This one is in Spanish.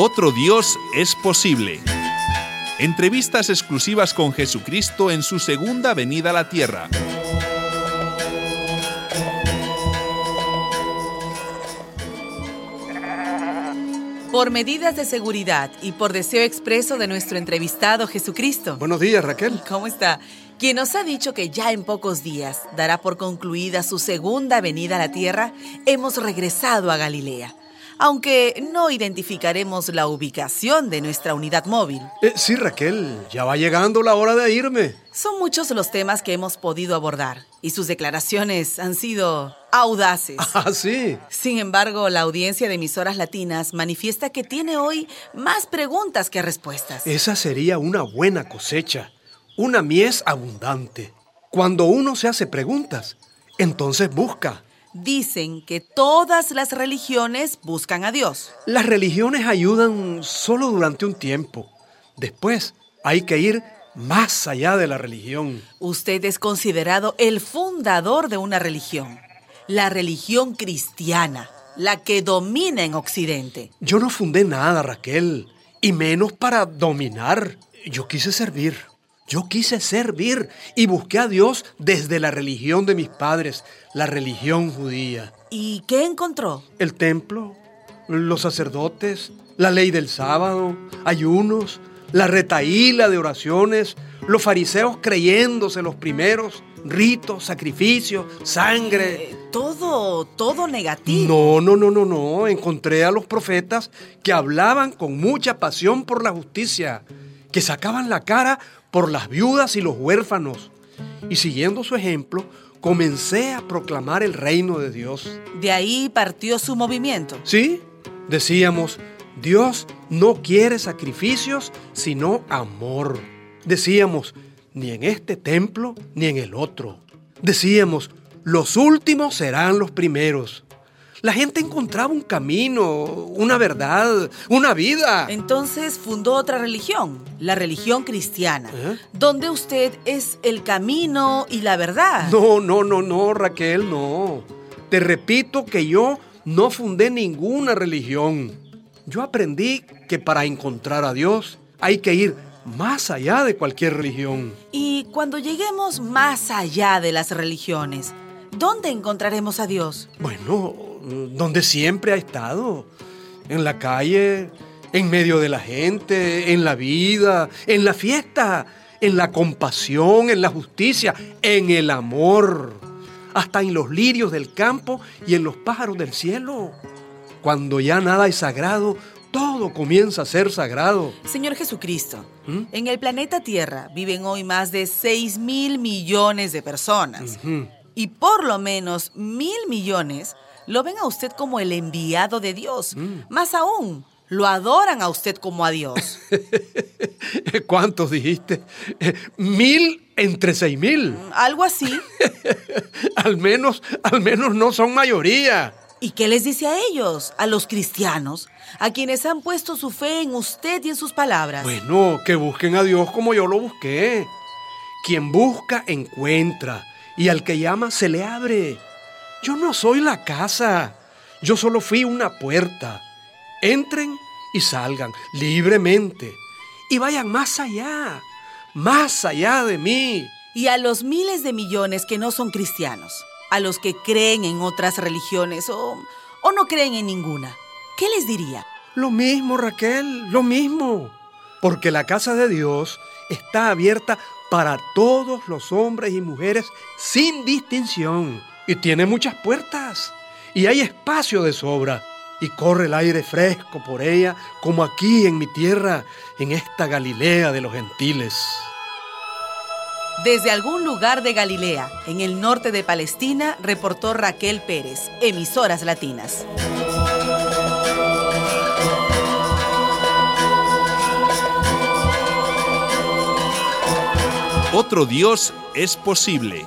Otro Dios es posible. Entrevistas exclusivas con Jesucristo en su segunda venida a la tierra. Por medidas de seguridad y por deseo expreso de nuestro entrevistado Jesucristo. Buenos días, Raquel. ¿Cómo está? Quien nos ha dicho que ya en pocos días dará por concluida su segunda venida a la tierra, hemos regresado a Galilea. Aunque no identificaremos la ubicación de nuestra unidad móvil. Eh, sí, Raquel, ya va llegando la hora de irme. Son muchos los temas que hemos podido abordar y sus declaraciones han sido audaces. Ah, sí. Sin embargo, la audiencia de emisoras latinas manifiesta que tiene hoy más preguntas que respuestas. Esa sería una buena cosecha, una mies abundante. Cuando uno se hace preguntas, entonces busca. Dicen que todas las religiones buscan a Dios. Las religiones ayudan solo durante un tiempo. Después hay que ir más allá de la religión. Usted es considerado el fundador de una religión, la religión cristiana, la que domina en Occidente. Yo no fundé nada, Raquel, y menos para dominar. Yo quise servir. Yo quise servir y busqué a Dios desde la religión de mis padres, la religión judía. ¿Y qué encontró? El templo, los sacerdotes, la ley del sábado, ayunos, la retaíla de oraciones, los fariseos creyéndose los primeros, ritos, sacrificios, sangre. Eh, todo, todo negativo. No, no, no, no, no. Encontré a los profetas que hablaban con mucha pasión por la justicia, que sacaban la cara por las viudas y los huérfanos. Y siguiendo su ejemplo, comencé a proclamar el reino de Dios. De ahí partió su movimiento. Sí, decíamos, Dios no quiere sacrificios, sino amor. Decíamos, ni en este templo, ni en el otro. Decíamos, los últimos serán los primeros. La gente encontraba un camino, una verdad, una vida. Entonces fundó otra religión, la religión cristiana, ¿Eh? donde usted es el camino y la verdad. No, no, no, no, Raquel, no. Te repito que yo no fundé ninguna religión. Yo aprendí que para encontrar a Dios hay que ir más allá de cualquier religión. Y cuando lleguemos más allá de las religiones, ¿dónde encontraremos a Dios? Bueno, donde siempre ha estado. En la calle, en medio de la gente, en la vida, en la fiesta, en la compasión, en la justicia, en el amor. Hasta en los lirios del campo y en los pájaros del cielo. Cuando ya nada es sagrado, todo comienza a ser sagrado. Señor Jesucristo, ¿Mm? en el planeta Tierra viven hoy más de 6 mil millones de personas. Y por lo menos mil millones lo ven a usted como el enviado de Dios. Mm. Más aún, lo adoran a usted como a Dios. ¿Cuántos dijiste? Mil entre seis mil. Algo así. Al menos, al menos no son mayoría. ¿Y qué les dice a ellos, a los cristianos, a quienes han puesto su fe en usted y en sus palabras? Bueno, que busquen a Dios como yo lo busqué. Quien busca, encuentra. Y al que llama, se le abre. Yo no soy la casa. Yo solo fui una puerta. Entren y salgan libremente. Y vayan más allá. Más allá de mí. Y a los miles de millones que no son cristianos, a los que creen en otras religiones o, o no creen en ninguna, ¿qué les diría? Lo mismo, Raquel, lo mismo. Porque la casa de Dios está abierta para todos los hombres y mujeres sin distinción. Y tiene muchas puertas. Y hay espacio de sobra. Y corre el aire fresco por ella, como aquí en mi tierra, en esta Galilea de los gentiles. Desde algún lugar de Galilea, en el norte de Palestina, reportó Raquel Pérez, emisoras latinas. Otro Dios es posible.